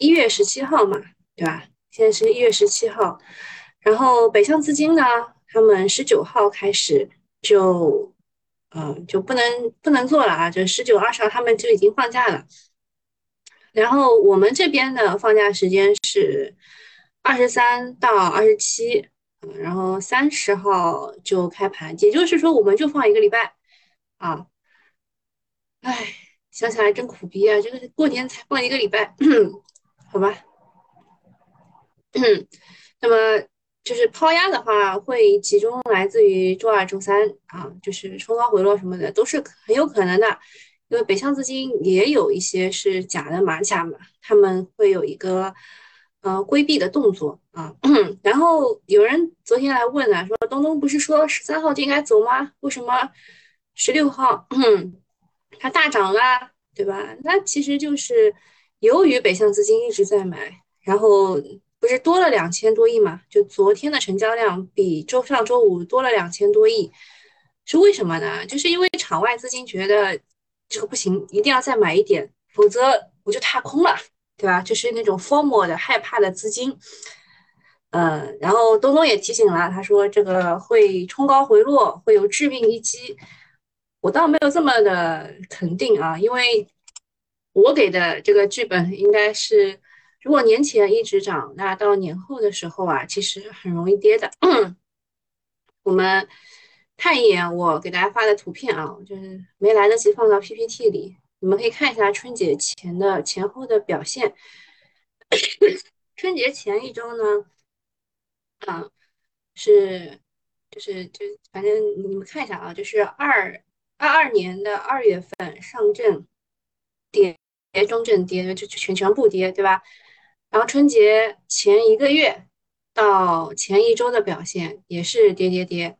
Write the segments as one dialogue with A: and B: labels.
A: 一月十七号嘛，对吧？现在是一月十七号，然后北向资金呢，他们十九号开始就，嗯，就不能不能做了啊，就十九、二十号他们就已经放假了。然后我们这边的放假时间是二十三到二十七，然后三十号就开盘，也就是说我们就放一个礼拜啊。唉，想起来真苦逼啊！这个过年才放一个礼拜，好吧。那么就是抛压的话，会集中来自于周二、周三啊，就是冲高回落什么的都是很有可能的。因为北向资金也有一些是假的马甲嘛，他们会有一个呃规避的动作啊。然后有人昨天来问了，说东东不是说十三号就应该走吗？为什么十六号 它大涨啦，对吧？那其实就是由于北向资金一直在买，然后不是多了两千多亿嘛？就昨天的成交量比周上周五多了两千多亿，是为什么呢？就是因为场外资金觉得。这个不行，一定要再买一点，否则我就踏空了，对吧？就是那种 formal 的害怕的资金，嗯，然后东东也提醒了，他说这个会冲高回落，会有致命一击。我倒没有这么的肯定啊，因为我给的这个剧本应该是，如果年前一直涨，那到年后的时候啊，其实很容易跌的。我们。看一眼我给大家发的图片啊，就是没来得及放到 PPT 里，你们可以看一下春节前的前后的表现。春节前一周呢，啊，是就是就反正你们看一下啊，就是二二二年的二月份上证跌跌中证跌就就全全部跌，对吧？然后春节前一个月到前一周的表现也是跌跌跌。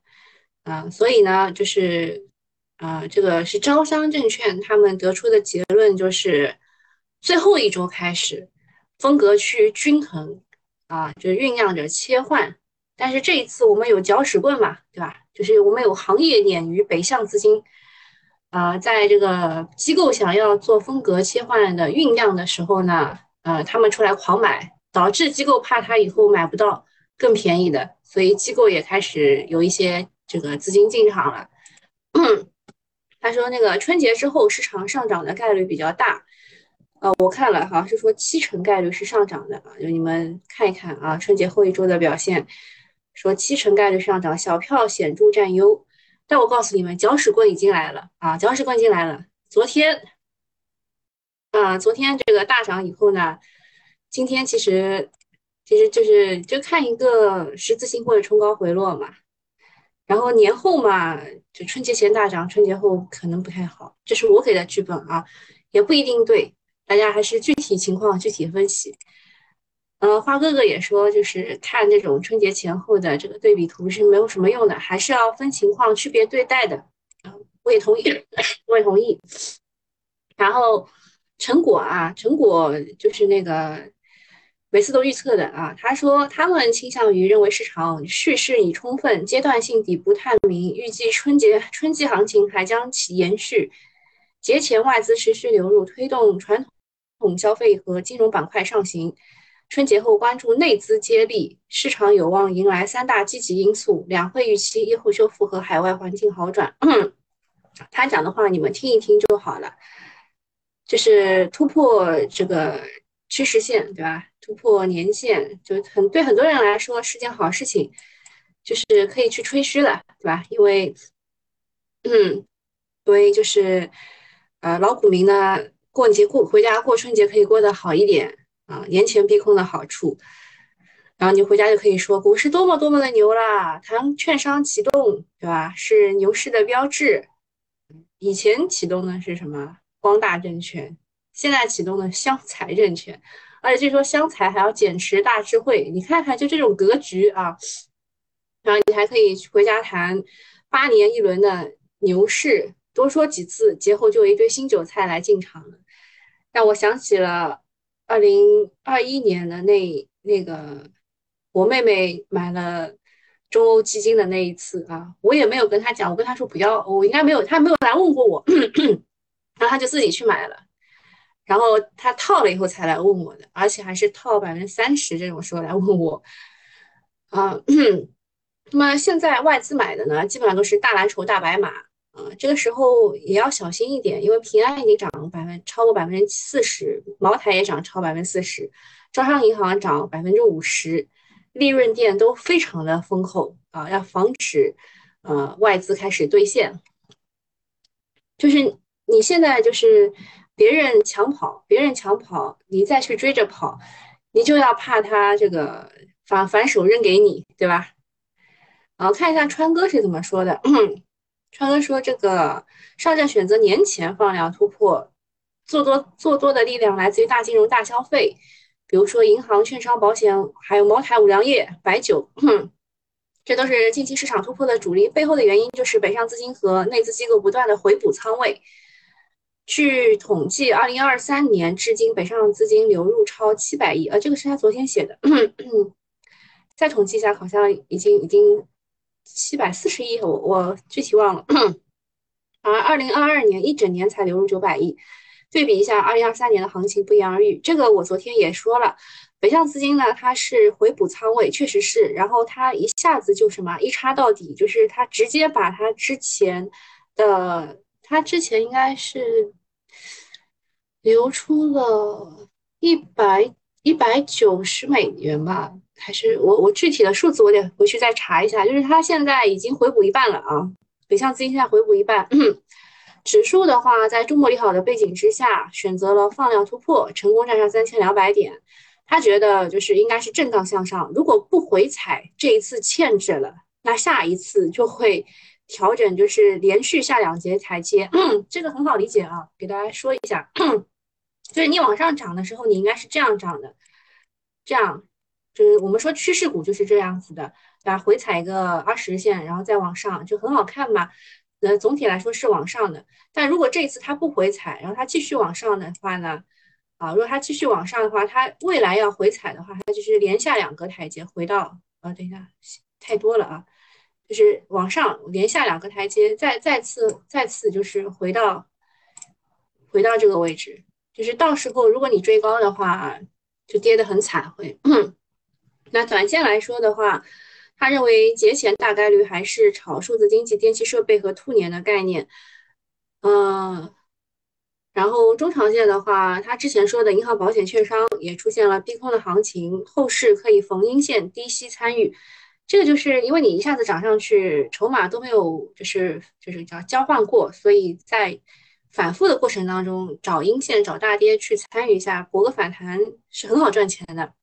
A: 啊，所以呢，就是，啊，这个是招商证券他们得出的结论，就是最后一周开始风格趋于均衡，啊，就酝酿着切换。但是这一次我们有搅屎棍嘛，对吧？就是我们有行业鲶鱼北向资金，啊，在这个机构想要做风格切换的酝酿的时候呢，呃，他们出来狂买，导致机构怕他以后买不到更便宜的，所以机构也开始有一些。这个资金进场了，他说那个春节之后市场上涨的概率比较大，呃，我看了好像是说七成概率是上涨的啊，就你们看一看啊，春节后一周的表现，说七成概率上涨，小票显著占优，但我告诉你们，搅屎棍已经来了啊，搅屎棍进来了，昨天，啊，昨天这个大涨以后呢，今天其实其实就是就看一个十字星或者冲高回落嘛。然后年后嘛，就春节前大涨，春节后可能不太好，这是我给的剧本啊，也不一定对，大家还是具体情况具体分析。呃，花哥哥也说，就是看这种春节前后的这个对比图是没有什么用的，还是要分情况区别对待的。我也同意，我也同意。然后成果啊，成果就是那个。每次都预测的啊，他说他们倾向于认为市场蓄势已充分，阶段性底部探明，预计春节春季行情还将其延续。节前外资持续流入，推动传统消费和金融板块上行。春节后关注内资接力，市场有望迎来三大积极因素：两会预期、业后修复和海外环境好转。他讲的话你们听一听就好了，就是突破这个趋势线，对吧？突破年线就很对很多人来说是件好事情，就是可以去吹嘘了，对吧？因为，嗯，所以就是呃老股民呢过节过回家过春节可以过得好一点啊，年前避空的好处，然后你回家就可以说股市多么多么的牛啦，谈券商启动，对吧？是牛市的标志。以前启动的是什么？光大证券，现在启动的湘财证券。而且据说湘财还要减持大智慧，你看看就这种格局啊，然后你还可以回家谈八年一轮的牛市，多说几次，节后就有一堆新韭菜来进场了，让我想起了二零二一年的那那个我妹妹买了中欧基金的那一次啊，我也没有跟她讲，我跟她说不要，我应该没有，她没有来问过我，然后她就自己去买了。然后他套了以后才来问我的，而且还是套百分之三十这种时候来问我。啊，那么现在外资买的呢，基本上都是大蓝筹、大白马，啊，这个时候也要小心一点，因为平安已经涨百分超过百分之四十，茅台也涨超百分之四十，招商银行涨百分之五十，利润店都非常的丰厚啊，要防止呃外资开始兑现，就是你现在就是别人抢跑，别人抢跑，你再去追着跑，你就要怕他这个。反反手扔给你，对吧？啊，看一下川哥是怎么说的。川哥说：“这个上证选择年前放量突破，做多做多的力量来自于大金融、大消费，比如说银行、券商、保险，还有茅台、五粮液、白酒，这都是近期市场突破的主力。背后的原因就是北上资金和内资机构不断的回补仓位。据统计，二零二三年至今，北上资金流入超七百亿。呃，这个是他昨天写的。”再统计一下，好像已经已经七百四十亿，我我具体忘了。而二零二二年一整年才流入九百亿，对比一下二零二三年的行情不言而喻。这个我昨天也说了，北向资金呢，它是回补仓位，确实是，然后它一下子就什么一插到底，就是它直接把它之前的，它之前应该是流出了一百一百九十美元吧。还是我我具体的数字我得回去再查一下，就是它现在已经回补一半了啊，北向资金现在回补一半。指数的话，在中国利好的背景之下，选择了放量突破，成功站上三千两百点。他觉得就是应该是震荡向上，如果不回踩，这一次欠制了，那下一次就会调整，就是连续下两节台阶。这个很好理解啊，给大家说一下，就是你往上涨的时候，你应该是这样涨的，这样。就是我们说趋势股就是这样子的，对吧？回踩一个二十日线，然后再往上，就很好看嘛。那，总体来说是往上的。但如果这一次它不回踩，然后它继续往上的话呢？啊，如果它继续往上的话，它未来要回踩的话，它就是连下两个台阶，回到啊，等一下，太多了啊，就是往上连下两个台阶，再再次再次就是回到回到这个位置，就是到时候如果你追高的话，就跌得很惨会。那短线来说的话，他认为节前大概率还是炒数字经济、电气设备和兔年的概念，嗯，然后中长线的话，他之前说的银行、保险、券商也出现了逼空的行情，后市可以逢阴线低吸参与，这个就是因为你一下子涨上去，筹码都没有就是就是叫交换过，所以在反复的过程当中找阴线、找大跌去参与一下，博个反弹是很好赚钱的。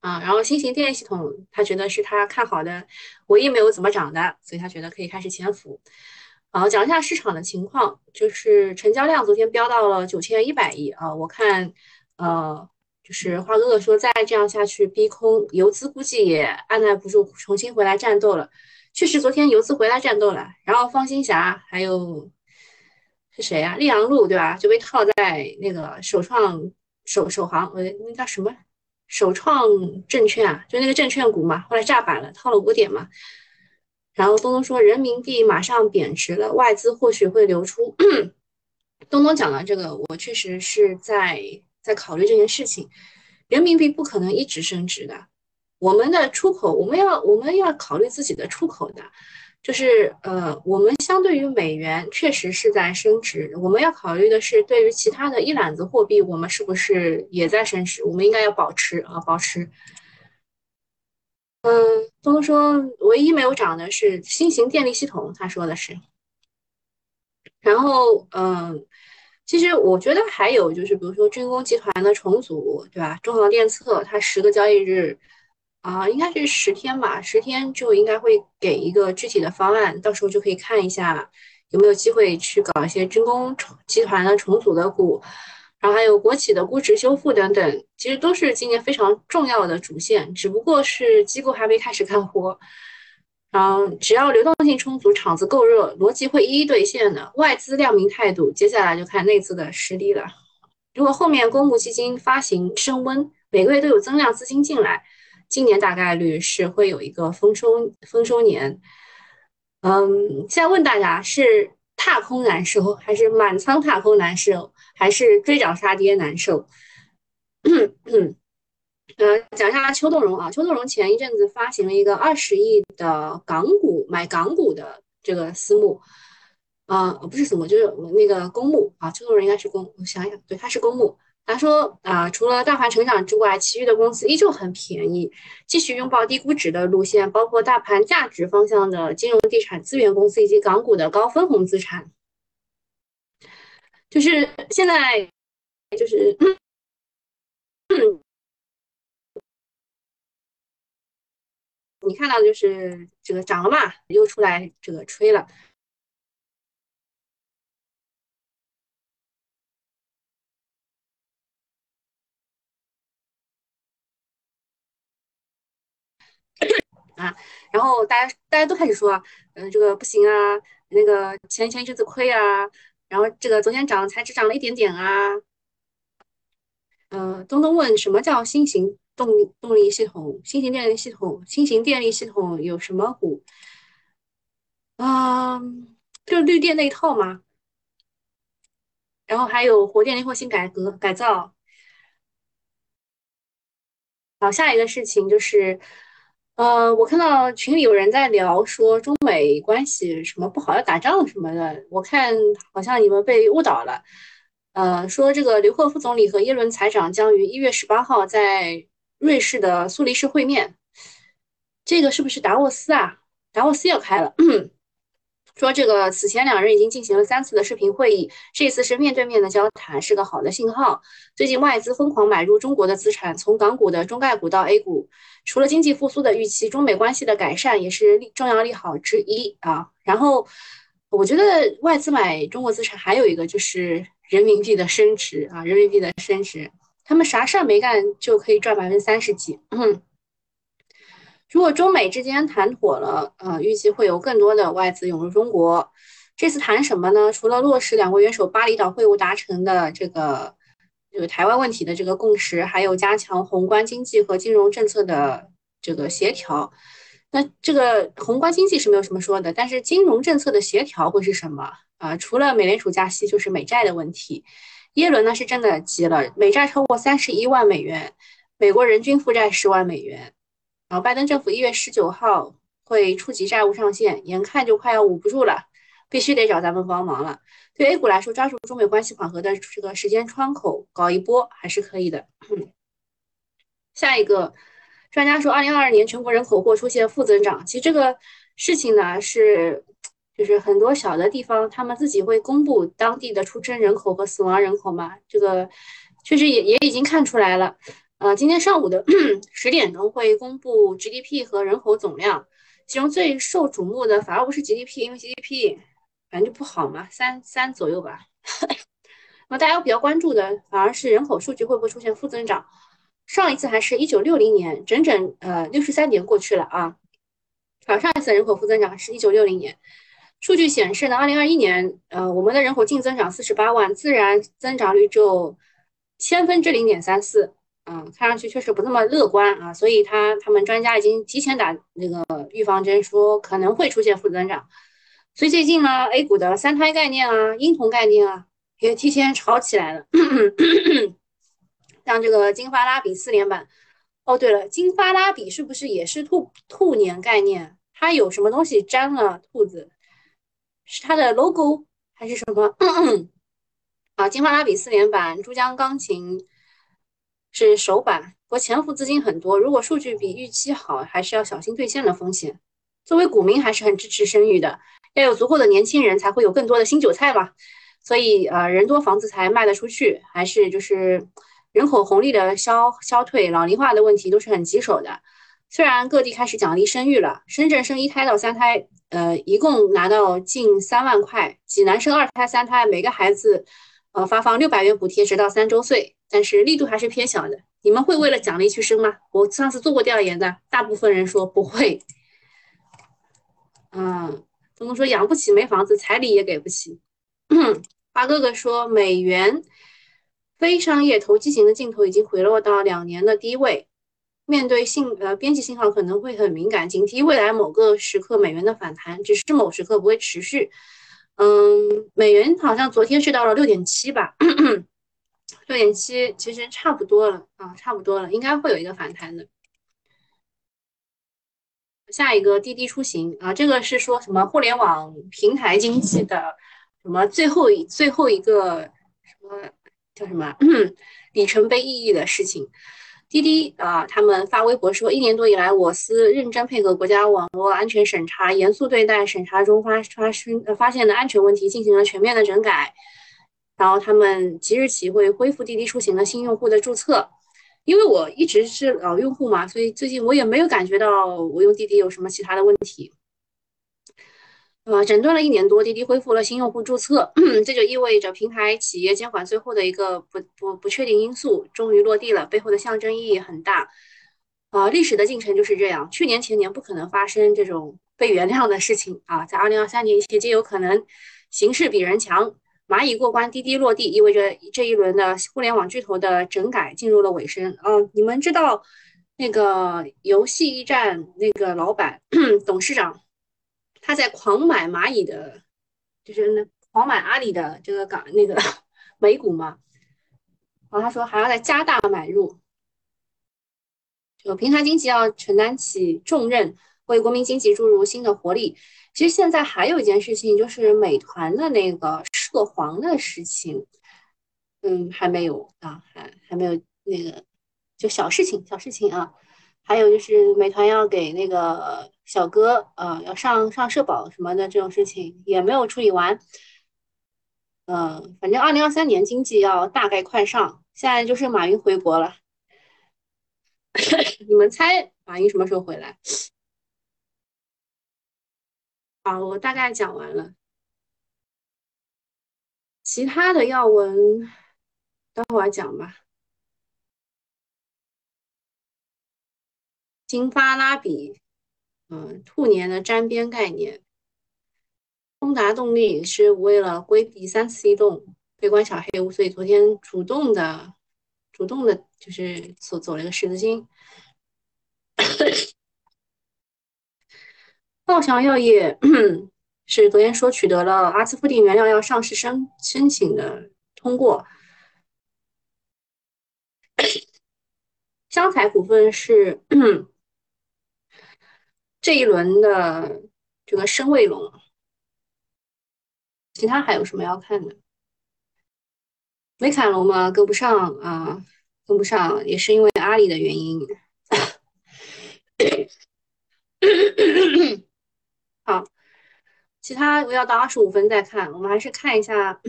A: 啊，然后新型电力系统，他觉得是他看好的唯一没有怎么涨的，所以他觉得可以开始潜伏。好，讲一下市场的情况，就是成交量昨天飙到了九千一百亿啊，我看，呃，就是花哥哥说再这样下去逼空，游资估计也按耐不住，重新回来战斗了。确实，昨天游资回来战斗了，然后方兴霞还有是谁呀？溧阳路对吧？就被套在那个首创首首航，呃，那叫什么？首创证券啊，就那个证券股嘛，后来炸板了，套了五点嘛。然后东东说人民币马上贬值了，外资或许会流出。东东讲的这个，我确实是在在考虑这件事情。人民币不可能一直升值的，我们的出口，我们要我们要考虑自己的出口的。就是呃，我们相对于美元确实是在升值，我们要考虑的是，对于其他的一揽子货币，我们是不是也在升值？我们应该要保持啊，保持。嗯，东东说，唯一没有涨的是新型电力系统，他说的是。然后，嗯，其实我觉得还有就是，比如说军工集团的重组，对吧？中航电测它十个交易日。啊，应该是十天吧，十天就应该会给一个具体的方案，到时候就可以看一下有没有机会去搞一些军工集团的重组的股，然后还有国企的估值修复等等，其实都是今年非常重要的主线，只不过是机构还没开始干活。然后只要流动性充足，场子够热，逻辑会一一兑现的。外资亮明态度，接下来就看内资的实力了。如果后面公募基金发行升温，每个月都有增量资金进来。今年大概率是会有一个丰收丰收年，嗯，现在问大家是踏空难受还是满仓踏空难受，还是追涨杀跌难受？呃，讲一下邱栋荣啊，邱栋荣前一阵子发行了一个二十亿的港股买港股的这个私募，啊，不是私募，就是那个公募啊，邱栋荣应该是公，我想想，对，他是公募。他说啊，除了大盘成长之外，其余的公司依旧很便宜，继续拥抱低估值的路线，包括大盘价值方向的金融、地产、资源公司以及港股的高分红资产。就是现在，就是。你看到就是这个涨了嘛，又出来这个吹了。啊，然后大家大家都开始说，嗯，这个不行啊，那个前前一阵子亏啊，然后这个昨天涨才只涨了一点点啊。嗯，东东问什么叫新型？动力动力系统，新型电力系统，新型电力系统有什么股？啊，就绿电那一套嘛。然后还有火电灵活性改革改造。好，下一个事情就是，呃，我看到群里有人在聊说中美关系什么不好要打仗什么的，我看好像你们被误导了。呃，说这个刘鹤副总理和耶伦财长将于一月十八号在。瑞士的苏黎世会面，这个是不是达沃斯啊？达沃斯要开了，说这个此前两人已经进行了三次的视频会议，这次是面对面的交谈，是个好的信号。最近外资疯狂买入中国的资产，从港股的中概股到 A 股，除了经济复苏的预期，中美关系的改善也是利重要利好之一啊。然后我觉得外资买中国资产还有一个就是人民币的升值啊，人民币的升值。他们啥事儿没干就可以赚百分之三十几。嗯，如果中美之间谈妥了，呃，预计会有更多的外资涌入中国。这次谈什么呢？除了落实两国元首巴厘岛会晤达成的这个这个台湾问题的这个共识，还有加强宏观经济和金融政策的这个协调。那这个宏观经济是没有什么说的，但是金融政策的协调会是什么啊？除了美联储加息，就是美债的问题。耶伦呢是真的急了，美债超过三十一万美元，美国人均负债十万美元。然后拜登政府一月十九号会触及债务上限，眼看就快要捂不住了，必须得找咱们帮忙了。对 A 股来说，抓住中美关系缓和的这个时间窗口，搞一波还是可以的。下一个专家说，二零二二年全国人口或出现负增长。其实这个事情呢是。就是很多小的地方，他们自己会公布当地的出生人口和死亡人口嘛，这个确实也也已经看出来了。呃，今天上午的 十点钟会公布 GDP 和人口总量，其中最受瞩目的反而不是 GDP，因为 GDP 反正就不好嘛，三三左右吧。那大家比较关注的反而是人口数据会不会出现负增长？上一次还是一九六零年，整整呃六十三年过去了啊。好，上一次人口负增长是一九六零年。数据显示呢，二零二一年，呃，我们的人口净增长四十八万，自然增长率只有千分之零点三四，嗯，看上去确实不那么乐观啊。所以，他他们专家已经提前打那个预防针，说可能会出现负增长。所以最近呢，A 股的三胎概念啊、婴童概念啊，也提前炒起来了。像这个金发拉比四连板，哦，对了，金发拉比是不是也是兔兔年概念？它有什么东西粘了兔子？是它的 logo 还是什么？啊，金发拉比四连板，珠江钢琴是首版，不过潜伏资金很多，如果数据比预期好，还是要小心兑现的风险。作为股民，还是很支持生育的，要有足够的年轻人才会有更多的新韭菜嘛。所以，呃，人多房子才卖得出去，还是就是人口红利的消消退、老龄化的问题都是很棘手的。虽然各地开始奖励生育了，深圳生一胎到三胎。呃，一共拿到近三万块，济南生二胎、三胎，每个孩子，呃，发放六百元补贴，直到三周岁，但是力度还是偏小的。你们会为了奖励去生吗？我上次做过调研的，大部分人说不会。嗯，东东说养不起，没房子，彩礼也给不起。八哥哥说，美元非商业投机型的镜头已经回落到两年的低位。面对信呃边际信号可能会很敏感，警惕未来某个时刻美元的反弹，只是某时刻不会持续。嗯，美元好像昨天是到了六点七吧，六点七其实差不多了啊，差不多了，应该会有一个反弹的。下一个滴滴出行啊，这个是说什么互联网平台经济的什么最后一最后一个什么叫什么 里程碑意义的事情。滴滴啊，他们发微博说，一年多以来，我司认真配合国家网络安全审查，严肃对待审查中发发生呃发现的安全问题，进行了全面的整改。然后他们即日起会恢复滴滴出行的新用户的注册。因为我一直是老用户嘛，所以最近我也没有感觉到我用滴滴有什么其他的问题。呃，整顿了一年多，滴滴恢复了新用户注册，这就意味着平台企业监管最后的一个不不不确定因素终于落地了，背后的象征意义很大。啊，历史的进程就是这样，去年前年不可能发生这种被原谅的事情啊，在二零二三年一切皆有可能，形势比人强。蚂蚁过关，滴滴落地，意味着这一轮的互联网巨头的整改进入了尾声。嗯，你们知道那个游戏驿站那个老板董事长他在狂买蚂蚁的，就是那狂买阿里的这个港那个 美股吗？然后他说还要再加大买入，这个平台经济要承担起重任，为国民经济注入新的活力。其实现在还有一件事情，就是美团的那个涉黄的事情，嗯，还没有啊，还还没有那个，就小事情，小事情啊。还有就是美团要给那个小哥，呃，要上上社保什么的这种事情也没有处理完。嗯，反正二零二三年经济要大概快上，现在就是马云回国了。你们猜马云什么时候回来？好，我大概讲完了，其他的要闻等会儿讲吧。金发拉比，嗯，兔年的沾边概念。通达动力是为了规避三次异动，悲观小黑屋，所以昨天主动的、主动的，就是走走了一个十字星。道翔药业是昨天说取得了阿斯夫定原料要上市申申请的通过。湘财股份是这一轮的这个深卫龙，其他还有什么要看的？美凯龙嘛跟不上啊，跟不上也是因为阿里的原因。其他我要到二十五分再看。我们还是看一下，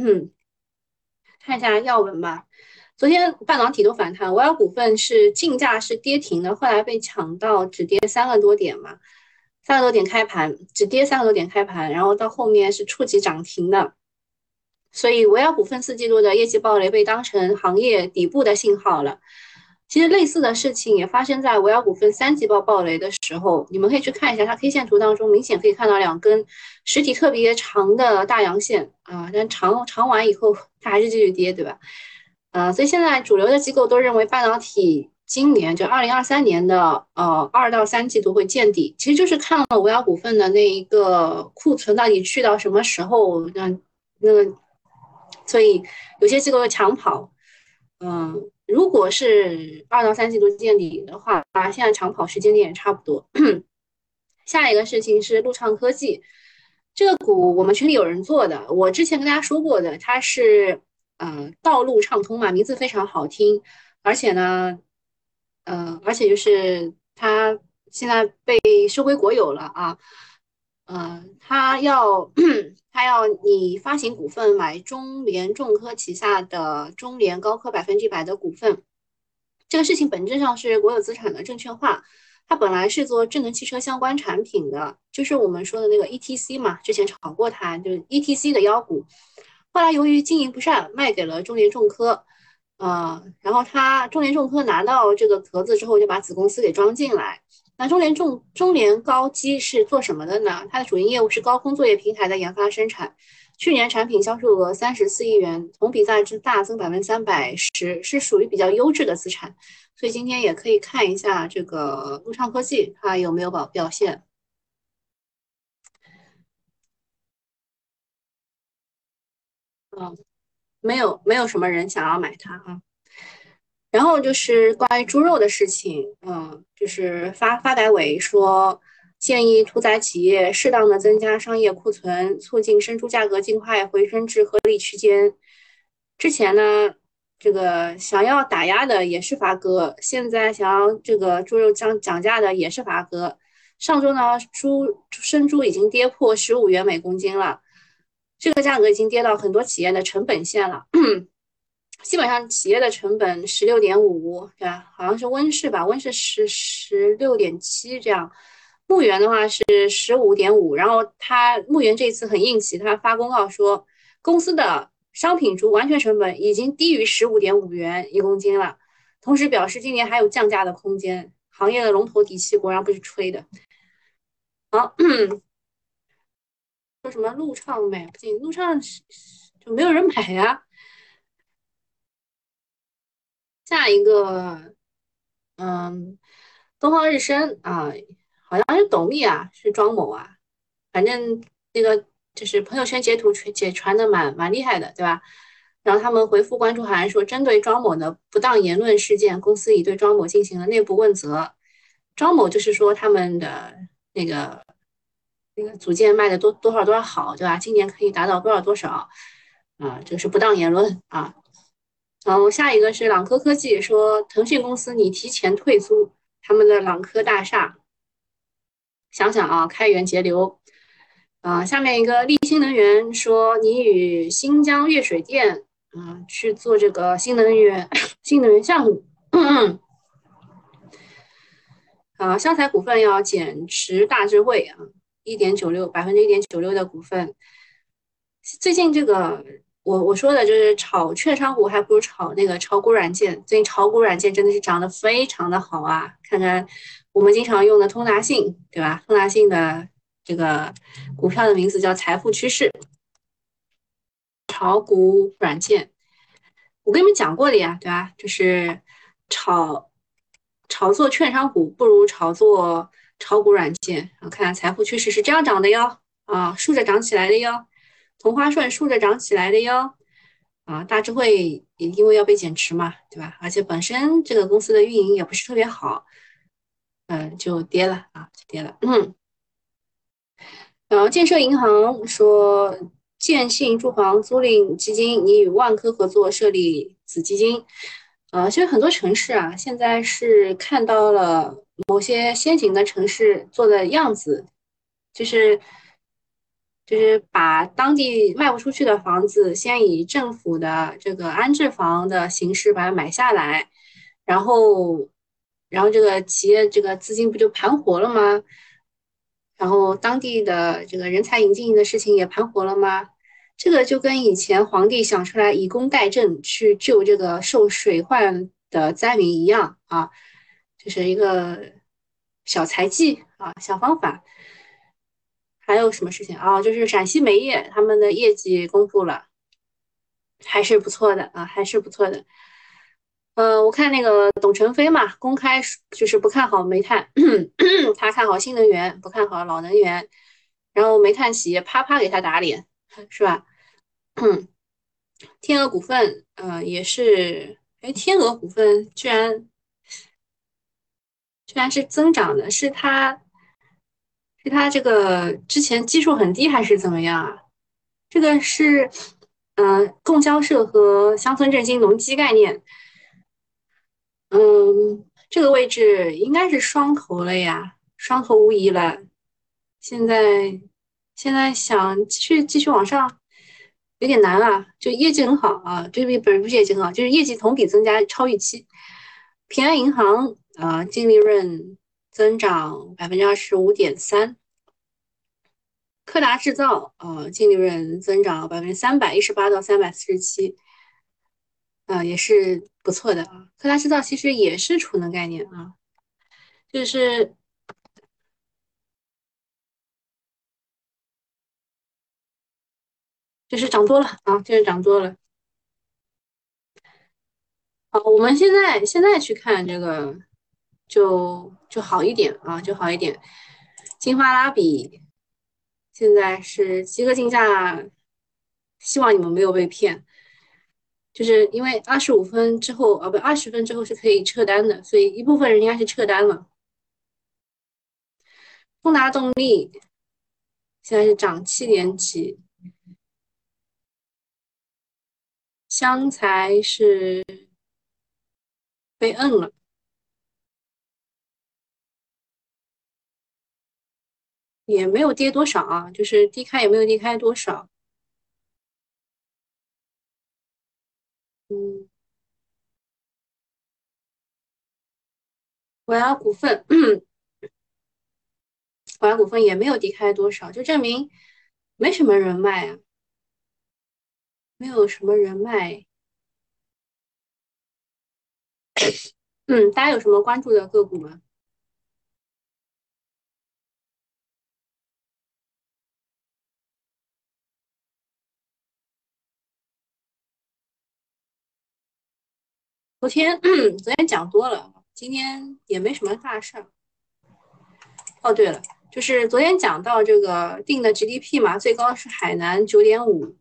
A: 看一下要闻吧。昨天半导体都反弹，维尔股份是竞价是跌停的，后来被抢到只跌三个多点嘛，三个多点开盘，只跌三个多点开盘，然后到后面是触及涨停的。所以维尔股份四季度的业绩暴雷被当成行业底部的信号了。其实类似的事情也发生在维尔股份三季报暴雷的时候，你们可以去看一下它 K 线图当中，明显可以看到两根实体特别长的大阳线啊，但长长完以后它还是继续跌，对吧？啊，所以现在主流的机构都认为半导体今年就二零二三年的呃二到三季度会见底，其实就是看了维尔股份的那一个库存到底去到什么时候，那那个，所以有些机构抢跑，嗯。如果是二到三季度见底的话，啊现在长跑时间点也差不多。下一个事情是路畅科技，这个股我们群里有人做的，我之前跟大家说过的，它是呃道路畅通嘛，名字非常好听，而且呢，呃，而且就是它现在被收归国有了啊。嗯，他要他要你发行股份买中联重科旗下的中联高科百分之百的股份，这个事情本质上是国有资产的证券化。它本来是做智能汽车相关产品的，就是我们说的那个 ETC 嘛，之前炒过它，就是 ETC 的妖股。后来由于经营不善，卖给了中联重科。呃，然后他中联重科拿到这个壳子之后，就把子公司给装进来。那中联重中联高机是做什么的呢？它的主营业务是高空作业平台的研发生产。去年产品销售额三十四亿元，同比在之大增百分之三百十，是属于比较优质的资产。所以今天也可以看一下这个陆畅科技它有没有表表现。嗯，没有没有什么人想要买它啊。然后就是关于猪肉的事情，嗯，就是发发改委说。建议屠宰企业适当的增加商业库存，促进生猪价格尽快回升至合理区间。之前呢，这个想要打压的也是发哥，现在想要这个猪肉涨涨价的也是发哥。上周呢，猪生猪已经跌破十五元每公斤了，这个价格已经跌到很多企业的成本线了。基本上企业的成本十六点五，对吧？好像是温室吧，温室是十六点七这样。牧原的话是十五点五，然后他牧原这次很硬气，他发公告说公司的商品猪完全成本已经低于十五点五元一公斤了，同时表示今年还有降价的空间。行业的龙头底气果然不是吹的。好，说什么陆畅买不进，陆畅就没有人买呀。下一个，嗯，东方日升啊。好像是董秘啊，是庄某啊，反正那个就是朋友圈截图传解传的蛮蛮厉害的，对吧？然后他们回复关注函说，针对庄某的不当言论事件，公司已对庄某进行了内部问责。庄某就是说他们的那个那个组件卖的多多少多少好，对吧？今年可以达到多少多少啊？这个是不当言论啊。然后下一个是朗科科技说，腾讯公司你提前退租他们的朗科大厦。想想啊，开源节流啊。下面一个立新能源说，你与新疆粤水电啊去做这个新能源 新能源项目。啊，湘财股份要减持大智慧啊，一点九六百分之一点九六的股份。最近这个我我说的就是炒券商股，还不如炒那个炒股软件。最近炒股软件真的是涨得非常的好啊，看看。我们经常用的通达信，对吧？通达信的这个股票的名字叫财富趋势，炒股软件。我跟你们讲过的呀，对吧？就是炒炒作券商股不如炒作炒股软件。我看财富趋势是这样涨的哟，啊，竖着涨起来的哟。同花顺竖着涨起来的哟，啊，大智慧也因为要被减持嘛，对吧？而且本身这个公司的运营也不是特别好。嗯，就跌了啊，就跌了。嗯，然后建设银行说，建信住房租赁基金拟与万科合作设立子基金。呃，其实很多城市啊，现在是看到了某些先行的城市做的样子，就是就是把当地卖不出去的房子，先以政府的这个安置房的形式把它买下来，然后。然后这个企业这个资金不就盘活了吗？然后当地的这个人才引进的事情也盘活了吗？这个就跟以前皇帝想出来以工代赈去救这个受水患的灾民一样啊，就是一个小财技啊，小方法。还有什么事情啊？就是陕西煤业他们的业绩公布了，还是不错的啊，还是不错的。呃，我看那个董承飞嘛，公开就是不看好煤炭，他看好新能源，不看好老能源。然后煤炭企业啪啪给他打脸，是吧？天鹅股份，呃，也是，哎，天鹅股份居然居然是增长的，是它是它这个之前基数很低还是怎么样啊？这个是，嗯，供销社和乡村振兴农机概念。嗯，这个位置应该是双头了呀，双头无疑了。现在现在想继续继续往上，有点难啊。就业绩很好啊，这比本不是业绩很好，就是业绩同比增加超预期。平安银行啊，净利润增长百分之二十五点三。柯达制造啊，净利润增长百分之三百一十八到三百四十七。啊，也是不错的啊。科达制造其实也是储能概念啊，就是就是涨多了啊，就是涨多了。好，我们现在现在去看这个，就就好一点啊，就好一点。金花拉比现在是集合竞价希望你们没有被骗。就是因为二十五分之后，啊不，二十分之后是可以撤单的，所以一部分人应该是撤单了。丰达动力现在是涨七点几，湘财是被摁了，也没有跌多少啊，就是低开也没有低开多少。嗯，我要股份，我要股份也没有低开多少，就证明没什么人脉啊，没有什么人脉。嗯，大家有什么关注的个股吗？昨天 昨天讲多了，今天也没什么大事儿。哦，对了，就是昨天讲到这个定的 GDP 嘛，最高是海南九点五，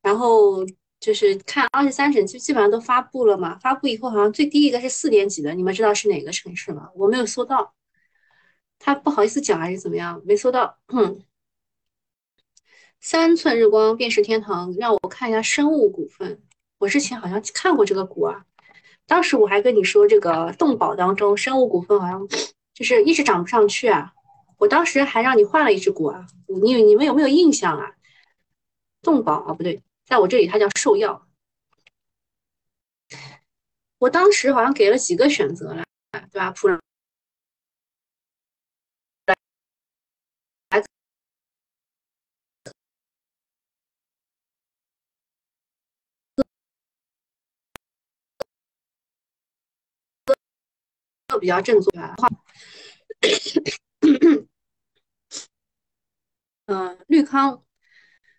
A: 然后就是看二十三省就基本上都发布了嘛，发布以后好像最低一个是四点几的，你们知道是哪个城市吗？我没有搜到，他不好意思讲还是怎么样？没搜到。三寸日光便是天堂，让我看一下生物股份。我之前好像看过这个股啊，当时我还跟你说，这个动保当中生物股份好像就是一直涨不上去啊。我当时还让你换了一只股啊，你你们有没有印象啊？动保啊，不对，在我这里它叫兽药。我当时好像给了几个选择了，对吧？普比较正宗的话，嗯，绿康，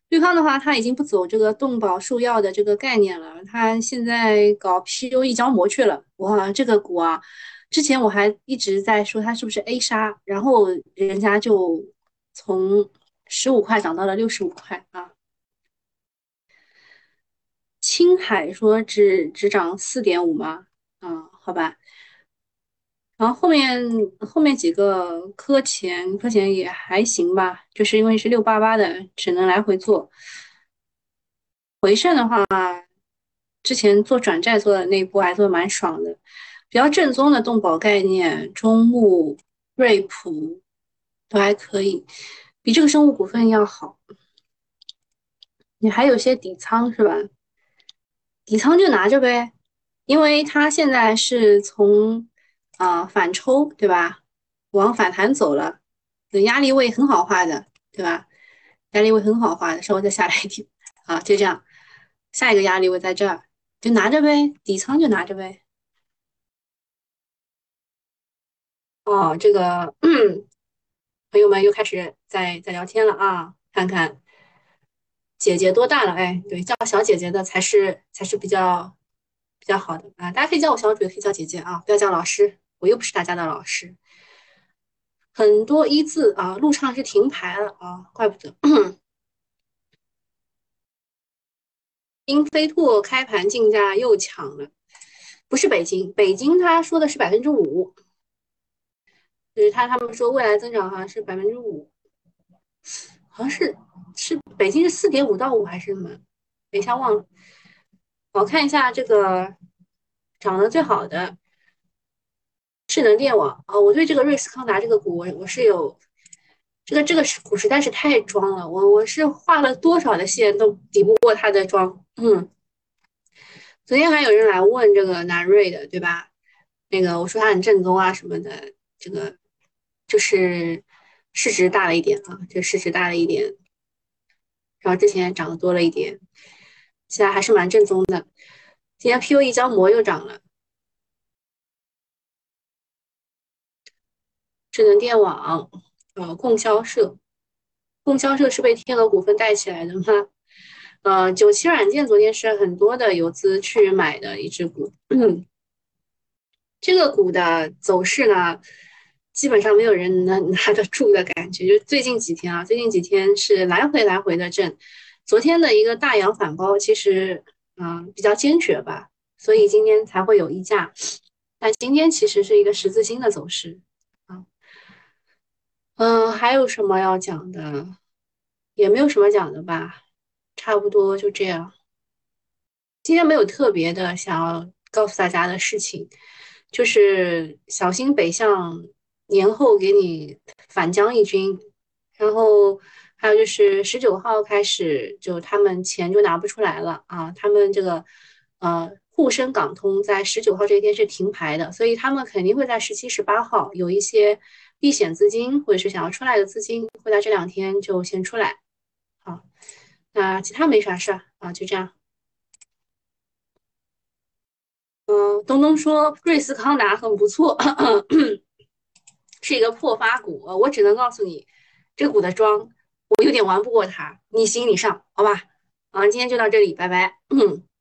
A: 绿康的话，它已经不走这个动保兽药的这个概念了，它现在搞 PU 一胶膜去了。哇，这个股啊，之前我还一直在说它是不是 A 杀，然后人家就从十五块涨到了六十五块啊。青海说只只涨四点五吗？啊，好吧。然后后面后面几个科前科前也还行吧，就是因为是六八八的，只能来回做。回盛的话，之前做转债做的那波还做的蛮爽的，比较正宗的动保概念，中牧、瑞普都还可以，比这个生物股份要好。你还有些底仓是吧？底仓就拿着呗，因为它现在是从。啊，反抽对吧？往反弹走了，的压力位很好画的，对吧？压力位很好画的，稍微再下来一点，啊，就这样，下一个压力位在这儿，就拿着呗，底仓就拿着呗。哦，这个嗯朋友们又开始在在聊天了啊，看看姐姐多大了？哎，对，叫小姐姐的才是才是比较比较好的啊，大家可以叫我小主，也可以叫姐姐啊，不要叫老师。我又不是大家的老师，很多一字啊，路畅是停牌了啊，怪不得。英飞兔开盘竞价又抢了，不是北京，北京他说的是百分之五，就是他他们说未来增长好像是百分之五，好像是是北京是四点五到五还是什么？等一下忘了，我看一下这个涨得最好的。智能电网啊，我对这个瑞斯康达这个股，我我是有这个这个股实在是太装了，我我是画了多少的线都抵不过它的装。嗯，昨天还有人来问这个南瑞的，对吧？那个我说它很正宗啊什么的，这个就是市值大了一点啊，就市值大了一点，然后之前涨得多了一点，现在还是蛮正宗的。今天 P U 一胶膜又涨了。智能电网，呃，供销社，供销社是被天鹅股份带起来的吗？呃，九七软件昨天是很多的游资去买的一只股，这个股的走势呢，基本上没有人能 拿得住的感觉。就最近几天啊，最近几天是来回来回的震，昨天的一个大阳反包，其实嗯比较坚决吧，所以今天才会有溢价。但今天其实是一个十字星的走势。还有什么要讲的？也没有什么讲的吧，差不多就这样。今天没有特别的想要告诉大家的事情，就是小心北向年后给你反将一军，然后。还有就是十九号开始，就他们钱就拿不出来了啊！他们这个呃沪深港通在十九号这一天是停牌的，所以他们肯定会在十七、十八号有一些避险资金或者是想要出来的资金会在这两天就先出来。好，那其他没啥事儿啊，就这样。嗯，东东说瑞斯康达很不错，是一个破发股，我只能告诉你，这股的庄。我有点玩不过他，你行你上，好吧？啊，今天就到这里，拜拜。